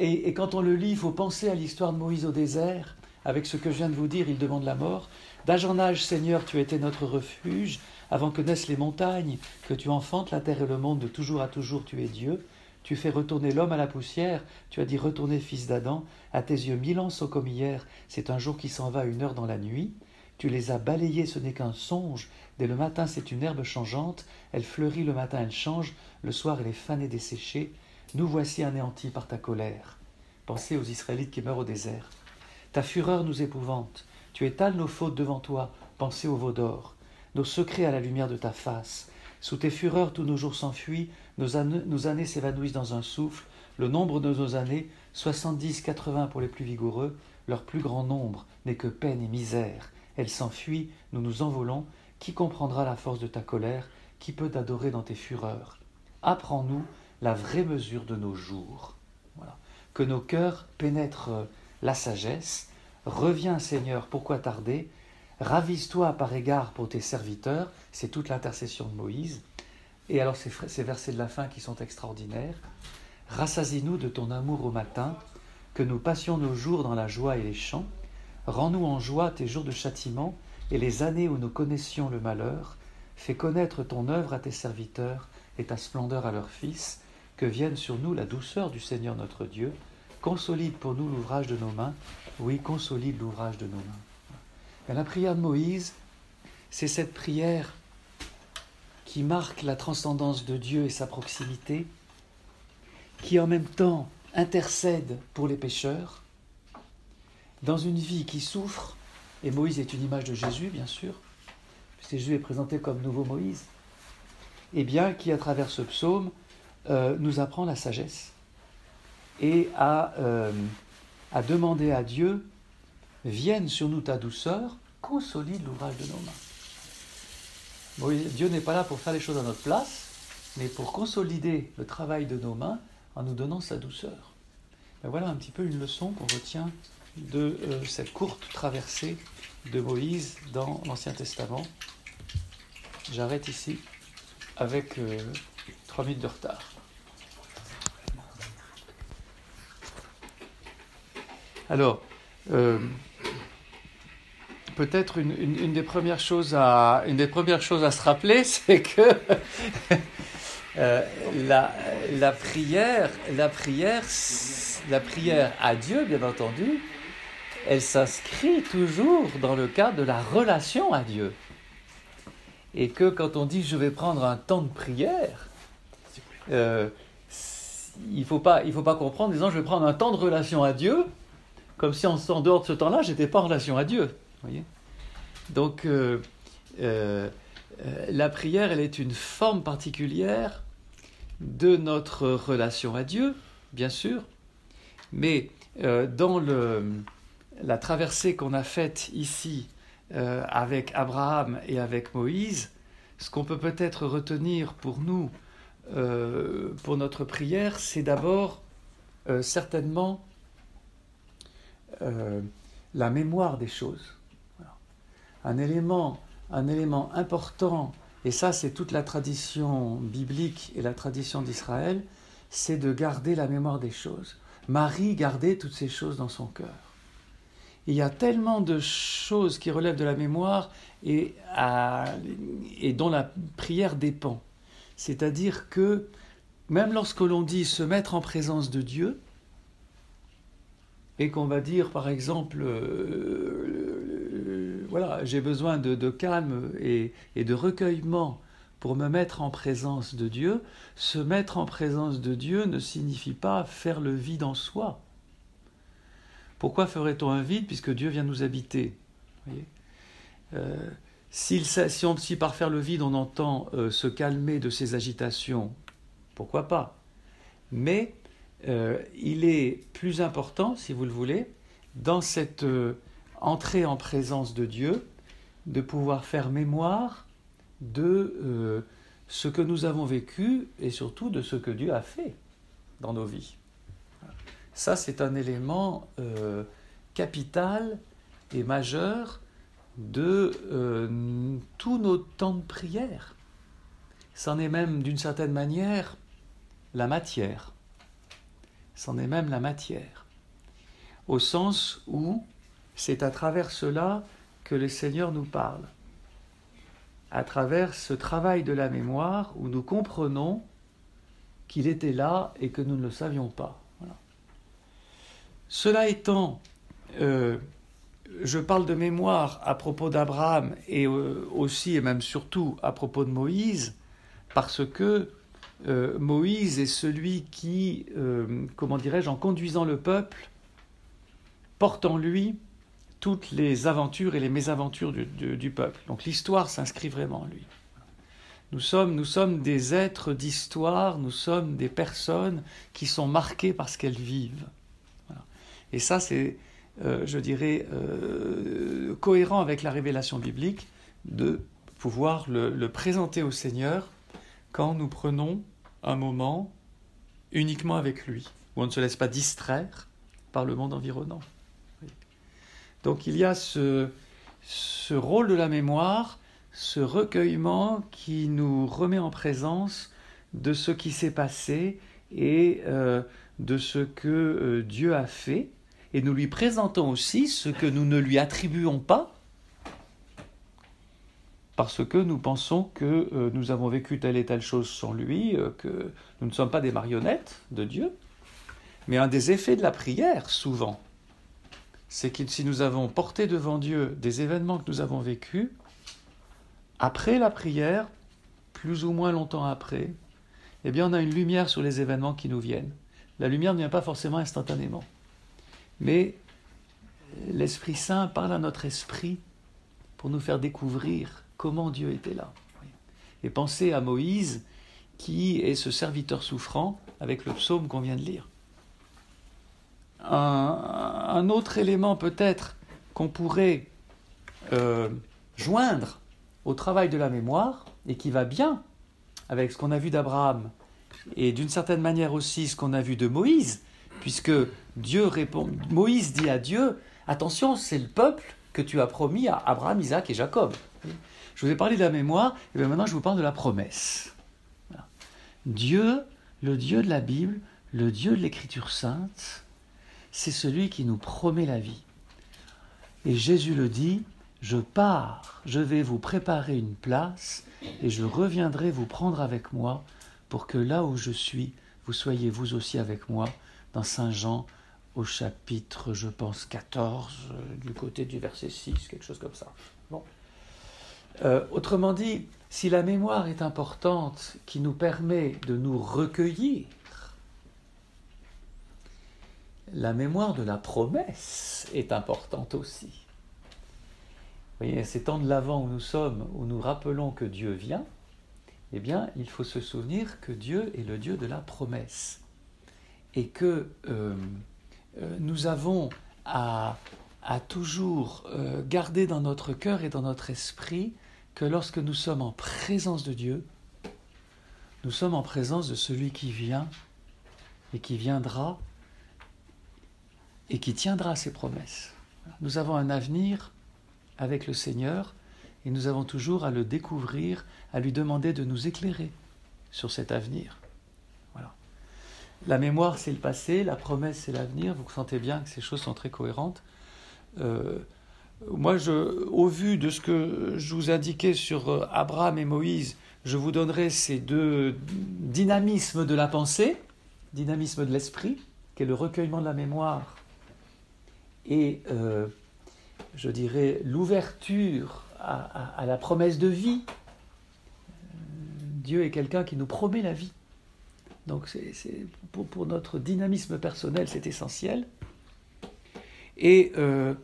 Et, et quand on le lit, il faut penser à l'histoire de Moïse au désert. Avec ce que je viens de vous dire, il demande la mort. D'âge en âge, Seigneur, tu étais notre refuge. Avant que naissent les montagnes, que tu enfantes la terre et le monde, de toujours à toujours, tu es Dieu. Tu fais retourner l'homme à la poussière. Tu as dit retourner, fils d'Adam. À tes yeux, mille ans sont comme hier. C'est un jour qui s'en va, une heure dans la nuit. Tu les as balayés, ce n'est qu'un songe. Dès le matin, c'est une herbe changeante. Elle fleurit le matin, elle change. Le soir, elle est fanée desséchée. Nous voici anéantis par ta colère. Pensez aux Israélites qui meurent au désert. Ta fureur nous épouvante. Tu étales nos fautes devant toi. Pensez au veau d'or. Nos secrets à la lumière de ta face. Sous tes fureurs, tous nos jours s'enfuient. Nos, années s'évanouissent dans un souffle. Le nombre de nos années, soixante-dix, quatre-vingts pour les plus vigoureux, leur plus grand nombre n'est que peine et misère. Elles s'enfuient, nous nous envolons. Qui comprendra la force de ta colère? Qui peut t'adorer dans tes fureurs? Apprends-nous la vraie mesure de nos jours. Que nos cœurs pénètrent la sagesse. Reviens, Seigneur, pourquoi tarder? Ravise-toi par égard pour tes serviteurs. C'est toute l'intercession de Moïse. Et alors ces, ces versets de la fin qui sont extraordinaires. Rassasie-nous de ton amour au matin, que nous passions nos jours dans la joie et les chants. Rends-nous en joie tes jours de châtiment et les années où nous connaissions le malheur. Fais connaître ton œuvre à tes serviteurs et ta splendeur à leurs fils. Que vienne sur nous la douceur du Seigneur notre Dieu. Consolide pour nous l'ouvrage de nos mains. Oui, consolide l'ouvrage de nos mains. La prière de Moïse, c'est cette prière qui marque la transcendance de Dieu et sa proximité, qui en même temps intercède pour les pécheurs, dans une vie qui souffre, et Moïse est une image de Jésus, bien sûr, Jésus est présenté comme nouveau Moïse, et bien qui, à travers ce psaume, euh, nous apprend la sagesse et à, euh, à demander à Dieu, vienne sur nous ta douceur, consolide l'ouvrage de nos mains. Dieu n'est pas là pour faire les choses à notre place, mais pour consolider le travail de nos mains en nous donnant sa douceur. Ben voilà un petit peu une leçon qu'on retient de euh, cette courte traversée de Moïse dans l'Ancien Testament. J'arrête ici avec euh, trois minutes de retard. Alors, euh, peut-être une, des premières choses à, se rappeler, c'est que euh, la, prière, la prière, la prière à Dieu, bien entendu, elle s'inscrit toujours dans le cadre de la relation à Dieu. Et que quand on dit je vais prendre un temps de prière, euh, il ne faut, faut pas comprendre en disant je vais prendre un temps de relation à Dieu, comme si en dehors de ce temps-là, j'étais pas en relation à Dieu. Donc, euh, euh, euh, la prière, elle est une forme particulière de notre relation à Dieu, bien sûr, mais dans la traversée qu'on a faite ici avec Abraham et avec Moïse, ce qu'on peut peut-être retenir pour nous, pour notre prière, c'est d'abord certainement la mémoire des choses un élément, un élément important, et ça c'est toute la tradition biblique et la tradition d'Israël, c'est de garder la mémoire des choses. Marie gardait toutes ces choses dans son cœur. Il y a tellement de choses qui relèvent de la mémoire et, et dont la prière dépend. C'est-à-dire que même lorsque l'on dit se mettre en présence de Dieu, et qu'on va dire par exemple euh, voilà, j'ai besoin de, calme et, de recueillement pour me mettre en présence de Dieu, se mettre en présence de Dieu ne signifie pas faire le vide en soi. Pourquoi ferait-on un vide puisque Dieu vient nous habiter? Euh, si, si, par faire le vide on entend euh, se calmer de ses agitations, pourquoi pas? Mais euh, il est plus important, si vous le voulez, dans cette entrer en présence de Dieu, de pouvoir faire mémoire de euh, ce que nous avons vécu et surtout de ce que Dieu a fait dans nos vies. Ça, c'est un élément euh, capital et majeur de euh, tous nos temps de prière. C'en est même d'une certaine manière la matière. C'en est même la matière. Au sens où c'est à travers cela que le Seigneur nous parle. À travers ce travail de la mémoire où nous comprenons qu'il était là et que nous ne le savions pas. Cela étant, euh, je parle de mémoire à propos d'Abraham et euh, aussi et même surtout à propos de Moïse, parce que euh, Moïse est celui qui, comment dirais-je, en conduisant le peuple, porte en lui toutes les aventures et les mésaventures du peuple. Donc l'histoire s'inscrit vraiment en lui. Nous sommes, nous sommes des êtres d'histoire, nous sommes des personnes qui sont marquées par ce qu'elles vivent. Et ça, c'est, euh, je dirais, euh, cohérent avec la révélation biblique de pouvoir le, présenter au Seigneur quand nous prenons un moment uniquement avec lui, où on ne se laisse pas distraire par le monde environnant. Donc il y a ce, ce rôle de la mémoire ce recueillement qui nous remet en présence de ce qui s'est passé et euh, de ce que euh, Dieu a fait, et nous lui présentons aussi ce que nous ne lui attribuons pas, parce que nous pensons que euh, nous avons vécu telle et telle chose sans lui, que nous ne sommes pas des marionnettes de Dieu. Mais un des effets de la prière, souvent, c'est que si nous avons porté devant Dieu des événements que nous avons vécus, après la prière, plus ou moins longtemps après, eh bien on a une lumière sur les événements qui nous viennent. La lumière ne vient pas forcément instantanément. Mais l'Esprit Saint parle à notre esprit pour nous faire découvrir comment Dieu était là. Et pensez à Moïse qui est ce serviteur souffrant avec le psaume qu'on vient de lire. Un, autre élément peut-être qu'on pourrait euh, joindre au travail de la mémoire et qui va bien avec ce qu'on a vu d'Abraham et d'une certaine manière aussi ce qu'on a vu de Moïse, puisque Dieu répond, Moïse dit à Dieu, attention, c'est le peuple que tu as promis à Abraham, Isaac et Jacob. Je vous ai parlé de la mémoire, et maintenant je vous parle de la promesse. Dieu, le Dieu de la Bible, le Dieu de l'Écriture sainte, c'est celui qui nous promet la vie. Et Jésus le dit, je pars, je vais vous préparer une place, et je reviendrai vous prendre avec moi, pour que là où je suis, vous soyez vous aussi avec moi, dans Saint Jean, au chapitre, je pense, 14, euh, du côté du verset 6, quelque chose comme ça. Euh, autrement dit, si la mémoire est importante, qui nous permet de nous recueillir, la mémoire de la promesse est importante aussi voyez, ces temps de l'avant où nous sommes, où nous rappelons que Dieu vient, eh bien, il faut se souvenir que Dieu est le Dieu de la promesse. Et que euh, euh, nous avons à, toujours garder dans notre cœur et dans notre esprit que lorsque nous sommes en présence de Dieu, nous sommes en présence de celui qui vient et qui viendra et qui tiendra ses promesses. Nous avons un avenir avec le Seigneur et nous avons toujours à le découvrir, à lui demander de nous éclairer sur cet avenir. Voilà. La mémoire, c'est le passé, la promesse, c'est l'avenir. Vous sentez bien que ces choses sont très cohérentes. Euh, moi, je, au vu de ce que je vous indiquais sur euh, Abraham et Moïse, je vous donnerai ces deux dynamismes de la pensée, dynamisme de l'esprit, qui est le recueillement de la mémoire, et euh, je dirais, l'ouverture à, la promesse de vie. Dieu est quelqu'un qui nous promet la vie. Donc c'est, pour, notre dynamisme personnel, c'est essentiel. Et euh,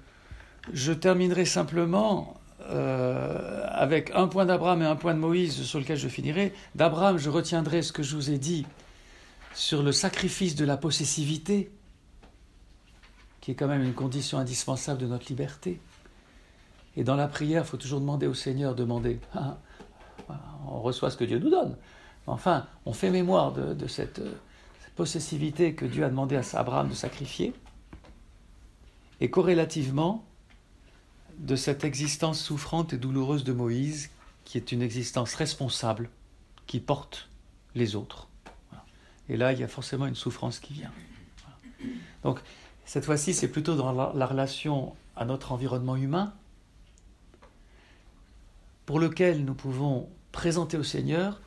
je terminerai simplement euh, avec un point d'Abraham et un point de Moïse sur lequel je finirai. D'Abraham, je retiendrai ce que je vous ai dit sur le sacrifice de la possessivité qui est quand même une condition indispensable de notre liberté. Et dans la prière, il faut toujours demander au Seigneur, demander. Hein, on reçoit ce que Dieu nous donne. Enfin, on fait mémoire de, cette, possessivité que Dieu a demandé à Abraham de sacrifier. Et corrélativement, de cette existence souffrante et douloureuse de Moïse, qui est une existence responsable, qui porte les autres. Et là, il y a forcément une souffrance qui vient. Donc, cette fois-ci, c'est plutôt dans la, relation à notre environnement humain, pour lequel nous pouvons présenter au Seigneur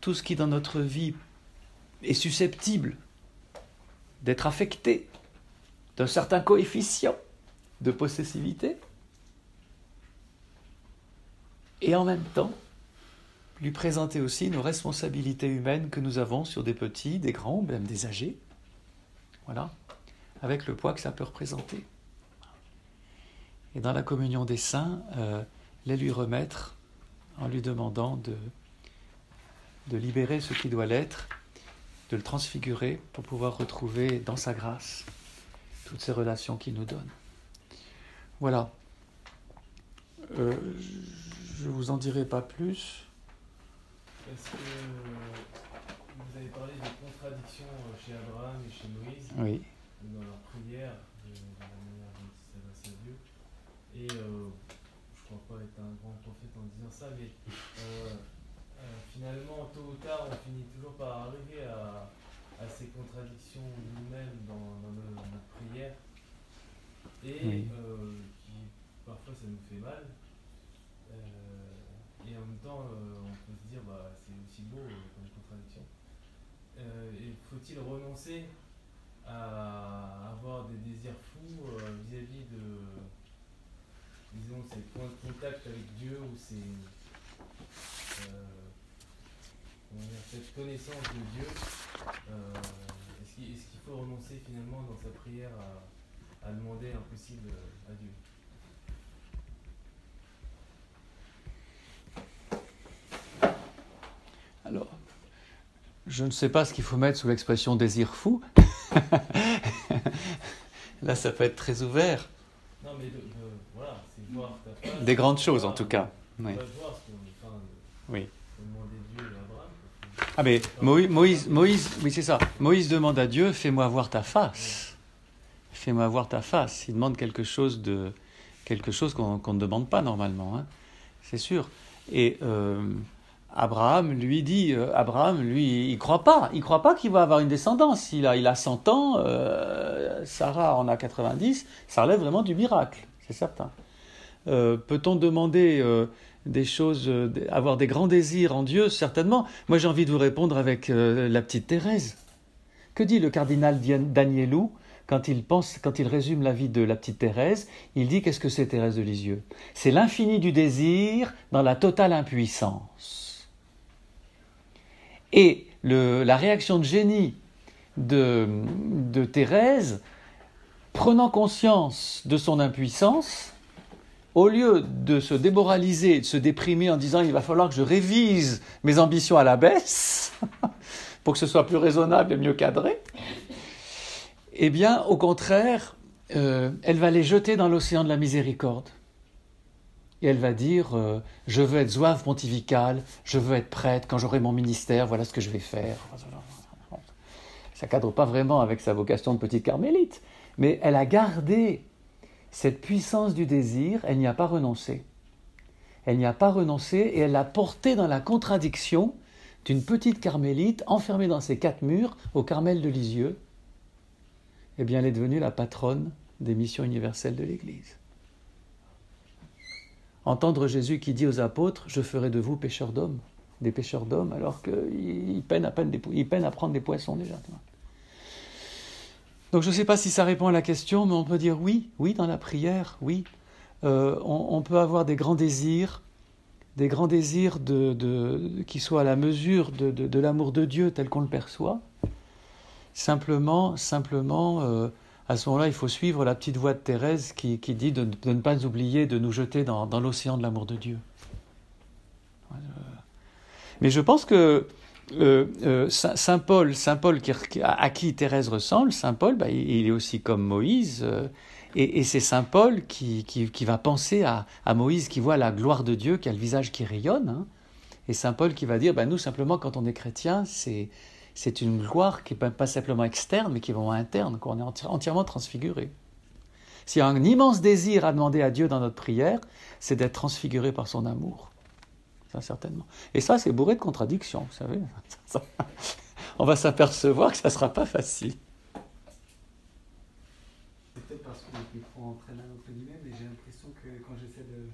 tout ce qui dans notre vie est susceptible d'être affecté d'un certain coefficient de possessivité, et en même temps lui présenter aussi nos responsabilités humaines que nous avons sur des petits, des grands, même des âgés. Voilà, avec le poids que ça peut représenter. Et dans la communion des saints, euh, les lui remettre en lui demandant de, de libérer ce qui doit l'être, de le transfigurer pour pouvoir retrouver dans sa grâce toutes ces relations qu'il nous donne. Voilà. Euh, je vous en dirai pas plus. Est-ce que vous avez parlé de contradictions chez Abraham et chez Moïse Oui. dans leur prière, de, la manière dont ils s'adressent à Dieu. Et euh, je ne crois pas être un grand prophète en disant ça, mais euh, euh, finalement, tôt ou tard, on finit toujours par arriver à, à ces contradictions nous-mêmes dans, dans nos, notre prière. Et Oui. euh, qui, parfois, ça nous fait mal. Euh, et en même temps, euh, on peut se dire, bah, c'est aussi beau euh, comme contradiction. Euh, et faut-il renoncer à avoir des désirs fous vis-à-vis de, disons, ces points de contact avec Dieu ou cette connaissance de Dieu Est-ce qu'il est-ce qu'il faut renoncer finalement dans sa prière à, à demander l'impossible à Dieu Alors, je ne sais pas ce qu'il faut mettre sous l'expression désir fou. Là, ça peut être très ouvert. Non, mais de, de- voilà, c'est voir ta face. Des grandes choses, en tout cas. Oui. Ah mais Moïse, Moïse, Moïse, oui c'est ça. Moïse demande à Dieu, fais-moi voir ta face. Fais-moi voir ta face. Il demande quelque chose de quelque chose qu'on qu'on ne demande pas normalement, hein. c'est sûr. Et euh, Abraham lui dit, euh, Abraham lui, il croit pas, il croit pas qu'il va avoir une descendance. Il a, il a 100 ans, euh, Sarah en a 90. Ça relève vraiment du miracle, c'est certain. Euh, Peut-on demander des choses, avoir des grands désirs en Dieu? Certainement. Moi, j'ai envie de vous répondre avec la petite Thérèse. Que dit le cardinal Danielou quand il pense, quand il résume la vie de la petite Thérèse? Il dit qu'est-ce que c'est Thérèse de Lisieux? C'est l'infini du désir dans la totale impuissance. Et la réaction de génie de, de Thérèse, prenant conscience de son impuissance, au lieu de se démoraliser, de se déprimer en disant il va falloir que je révise mes ambitions à la baisse pour que ce soit plus raisonnable et mieux cadré, eh bien, au contraire, euh, elle va les jeter dans l'océan de la miséricorde. Et elle va dire euh, Je veux être zouave pontificale, je veux être prêtre, quand j'aurai mon ministère, voilà ce que je vais faire. Ça cadre pas vraiment avec sa vocation de petite carmélite, mais elle a gardé cette puissance du désir, elle n'y a pas renoncé. Elle n'y a pas renoncé et elle l'a portée dans la contradiction d'une petite carmélite enfermée dans ses quatre murs au Carmel de Lisieux. Eh bien, elle est devenue la patronne des missions universelles de l'Église. Entendre Jésus qui dit aux apôtres Je ferai de vous pêcheurs d'hommes, des pêcheurs d'hommes, alors qu'ils peinent à, peine à prendre des poissons déjà. Donc je ne sais pas si ça répond à la question, mais on peut dire oui, oui dans la prière, oui. Euh, on, peut avoir des grands désirs, des grands désirs de, qui soient à la mesure de, de- de l'amour de Dieu tel qu'on le perçoit. Simplement, simplement, euh, à ce moment-là, il faut suivre la petite voix de Thérèse qui, dit de, ne pas oublier de nous jeter dans, l'océan de l'amour de Dieu. Voilà. Mais je pense que euh, euh, Saint Paul, Saint Paul à qui Thérèse ressemble, Saint Paul, bah, il est aussi comme Moïse, euh, et, c'est Saint Paul qui, va penser à, à Moïse qui voit la gloire de Dieu, qui a le visage qui rayonne, hein. et Saint Paul qui va dire, bah, nous simplement quand on est chrétien, c'est c'est une gloire qui n'est pas simplement externe, mais qui est vraiment interne, qu'on est enti- entièrement transfiguré. S'il y a un immense désir à demander à Dieu dans notre prière, c'est d'être transfiguré par son amour. Ça, certainement. Et ça, c'est bourré de contradictions, vous savez. On va s'apercevoir que ça ne sera pas facile. C'est peut-être parce qu'on est plus trop entraînable entre guillemets, mais j'ai l'impression que quand j'essaie de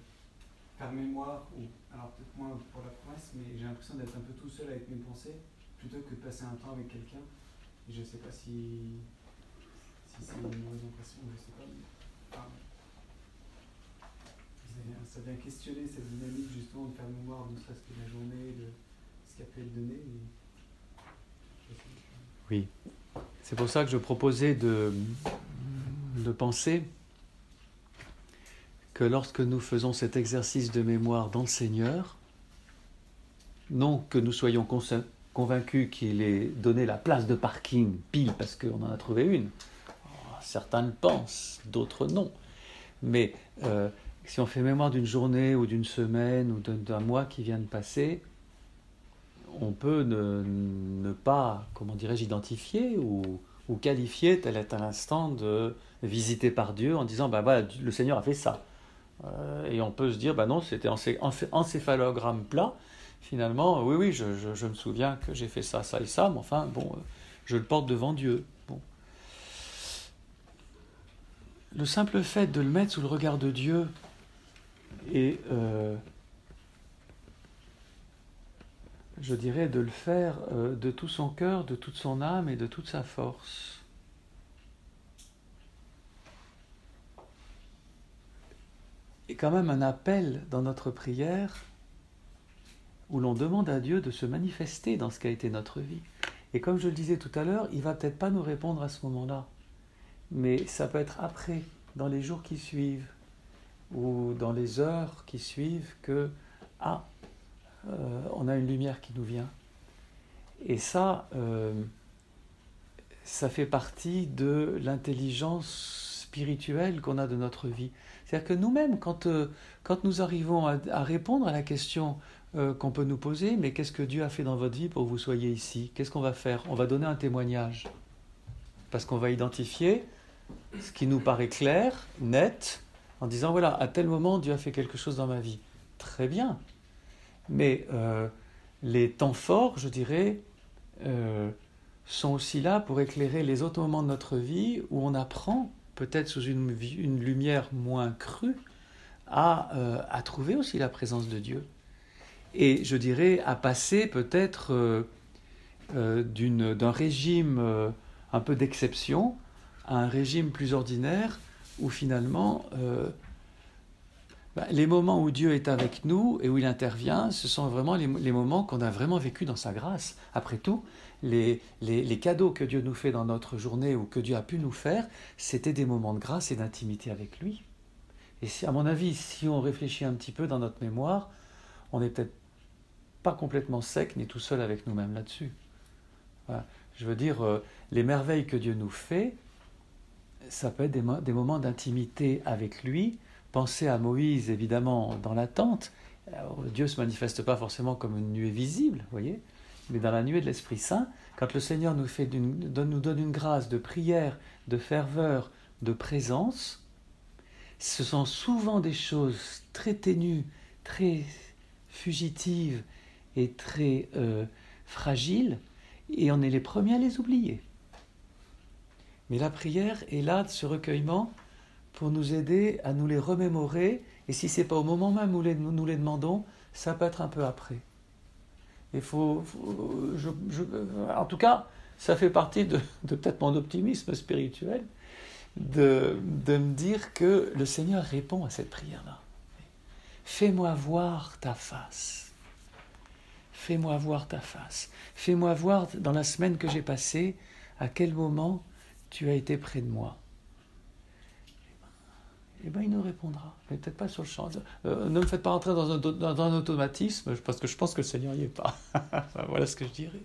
faire mémoire, ou alors peut-être moins pour la promesse, mais j'ai l'impression d'être un peu tout seul avec mes pensées. Plutôt que de passer un temps avec quelqu'un. Je sais pas si, c'est une mauvaise impression, je sais pas. Ça vient- questionner cette dynamique justement de faire mémoire, ne serait-ce que la journée, de ce qui a pu être donné. Oui. C'est pour ça que je proposais de, de penser que lorsque nous faisons cet exercice de mémoire dans le Seigneur, non que nous soyons consa- convaincus qu'il ait donné la place de parking pile parce qu'on en a trouvé une. Oh, Certains le pensent, d'autres non. Mais euh, si on fait mémoire d'une journée ou d'une semaine ou d'un mois qui vient de passer, on peut ne, pas, comment dirais-je, identifier ou, qualifier tel est un instant de visité par Dieu en disant, voilà, le Seigneur a fait ça. Euh, et on peut se dire, bah non, c'était encé- encé- encéphalogramme plat. Finalement, oui, oui, je, me souviens que j'ai fait ça, ça et ça, mais enfin, bon, euh, je le porte devant Dieu. Le simple fait de le mettre sous le regard de Dieu et euh, je dirais, de le faire euh, de tout son cœur, de toute son âme et de toute sa force. Et quand même un appel dans notre prière où l'on demande à Dieu de se manifester dans ce qu'a été notre vie. Et comme je le disais tout à l'heure, il va peut-être pas nous répondre à ce moment-là, mais ça peut être après, dans les jours qui suivent ou dans les heures qui suivent, que ah, euh, on a une lumière qui nous vient. Et ça, euh, ça fait partie de l'intelligence spirituelle qu'on a de notre vie. C'est-à-dire que nous-mêmes, quand, euh, quand nous arrivons à, à répondre à la question euh, qu'on peut nous poser, mais qu'est-ce que Dieu a fait dans votre vie pour que vous soyez ici? Qu'est-ce qu'on va faire? On va donner un témoignage. Parce qu'on va identifier ce qui nous paraît clair, net, en disant, voilà, à tel moment, Dieu a fait quelque chose dans ma vie. Très bien. Mais euh, les temps forts, je dirais, euh, sont aussi là pour éclairer les autres moments de notre vie où on apprend, peut-être sous une, lumière moins crue, à trouver aussi la présence de Dieu. Et je dirais à passer peut-être euh, euh, d'un régime euh, un peu d'exception à un régime plus ordinaire où finalement euh, bah, les moments où Dieu est avec nous et où il intervient, ce sont vraiment les, moments qu'on a vraiment vécu dans sa grâce. Après tout, les, les- cadeaux que Dieu nous fait dans notre journée ou que Dieu a pu nous faire, c'était des moments de grâce et d'intimité avec lui. Et à mon avis, si on réfléchit un petit peu dans notre mémoire, on n'est peut-être pas complètement sec ni tout seul avec nous-mêmes là-dessus. Je veux dire, euh, les merveilles que Dieu nous fait, ça peut être des, mo- des moments d'intimité avec lui. Pensez à Moïse, évidemment, dans la tente. Dieu ne se manifeste pas forcément comme une nuée visible, voyez, mais dans la nuée de l'Esprit Saint, quand le Seigneur nous, fait nous donne une grâce de prière, de ferveur, de présence, ce sont souvent des choses très ténues, très fugitives et très euh, fragiles, et on est les premiers à les oublier. Mais la prière est là, ce recueillement, pour nous aider à nous les remémorer, et si c'est pas au moment même où nous les demandons, ça peut être un peu après. Il faut, en tout cas, ça fait partie de, de peut-être mon optimisme spirituel, de, de me dire que le Seigneur répond à cette prière-là. Fais-moi voir ta face. Fais-moi voir ta face. Fais-moi voir dans la semaine que j'ai passée à quel moment tu as été près de moi. Eh bien, il nous répondra, mais peut-être pas sur le champ. Euh, ne me faites pas un, dans un automatisme, parce que je pense que le Seigneur n'y est pas. voilà ce que je dirais.